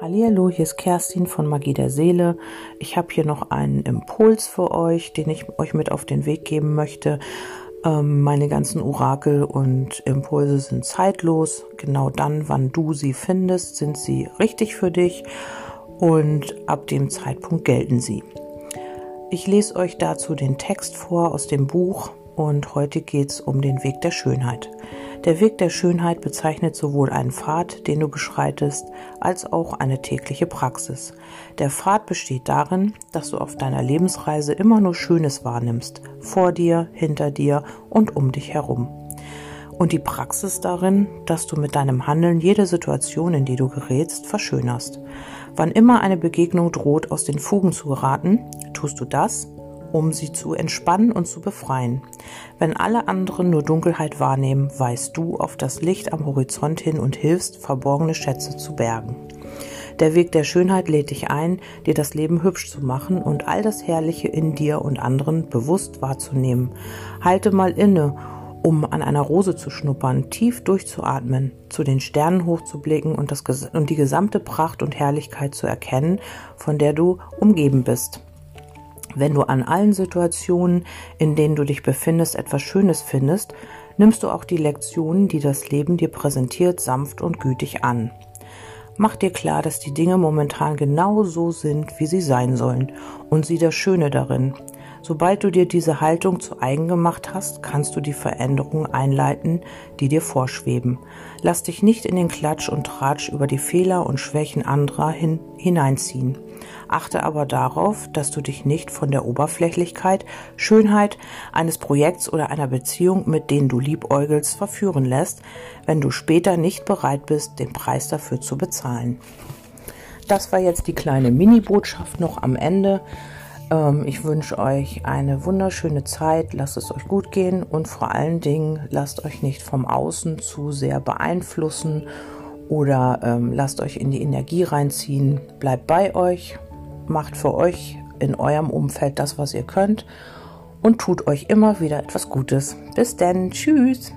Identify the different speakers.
Speaker 1: Hallo, hier ist Kerstin von Magie der Seele. Ich habe hier noch einen Impuls für euch, den ich euch mit auf den Weg geben möchte. Ähm, meine ganzen Orakel und Impulse sind zeitlos. Genau dann, wann du sie findest, sind sie richtig für dich und ab dem Zeitpunkt gelten sie. Ich lese euch dazu den Text vor aus dem Buch und heute geht es um den Weg der Schönheit. Der Weg der Schönheit bezeichnet sowohl einen Pfad, den du beschreitest, als auch eine tägliche Praxis. Der Pfad besteht darin, dass du auf deiner Lebensreise immer nur Schönes wahrnimmst, vor dir, hinter dir und um dich herum. Und die Praxis darin, dass du mit deinem Handeln jede Situation, in die du gerätst, verschönerst. Wann immer eine Begegnung droht, aus den Fugen zu geraten, tust du das, um sie zu entspannen und zu befreien. Wenn alle anderen nur Dunkelheit wahrnehmen, weißt du auf das Licht am Horizont hin und hilfst, verborgene Schätze zu bergen. Der Weg der Schönheit lädt dich ein, dir das Leben hübsch zu machen und all das Herrliche in dir und anderen bewusst wahrzunehmen. Halte mal inne, um an einer Rose zu schnuppern, tief durchzuatmen, zu den Sternen hochzublicken und, das, und die gesamte Pracht und Herrlichkeit zu erkennen, von der du umgeben bist. Wenn du an allen Situationen, in denen du dich befindest, etwas Schönes findest, nimmst du auch die Lektionen, die das Leben dir präsentiert, sanft und gütig an. Mach dir klar, dass die Dinge momentan genau so sind, wie sie sein sollen, und sieh das Schöne darin. Sobald du dir diese Haltung zu eigen gemacht hast, kannst du die Veränderungen einleiten, die dir vorschweben. Lass dich nicht in den Klatsch und Tratsch über die Fehler und Schwächen anderer hin, hineinziehen. Achte aber darauf, dass du dich nicht von der Oberflächlichkeit, Schönheit eines Projekts oder einer Beziehung, mit denen du liebäugelst, verführen lässt, wenn du später nicht bereit bist, den Preis dafür zu bezahlen. Das war jetzt die kleine Mini-Botschaft noch am Ende. Ähm, ich wünsche euch eine wunderschöne Zeit, lasst es euch gut gehen und vor allen Dingen lasst euch nicht vom Außen zu sehr beeinflussen oder ähm, lasst euch in die Energie reinziehen. Bleibt bei euch, macht für euch in eurem Umfeld das, was ihr könnt und tut euch immer wieder etwas Gutes. Bis denn, tschüss.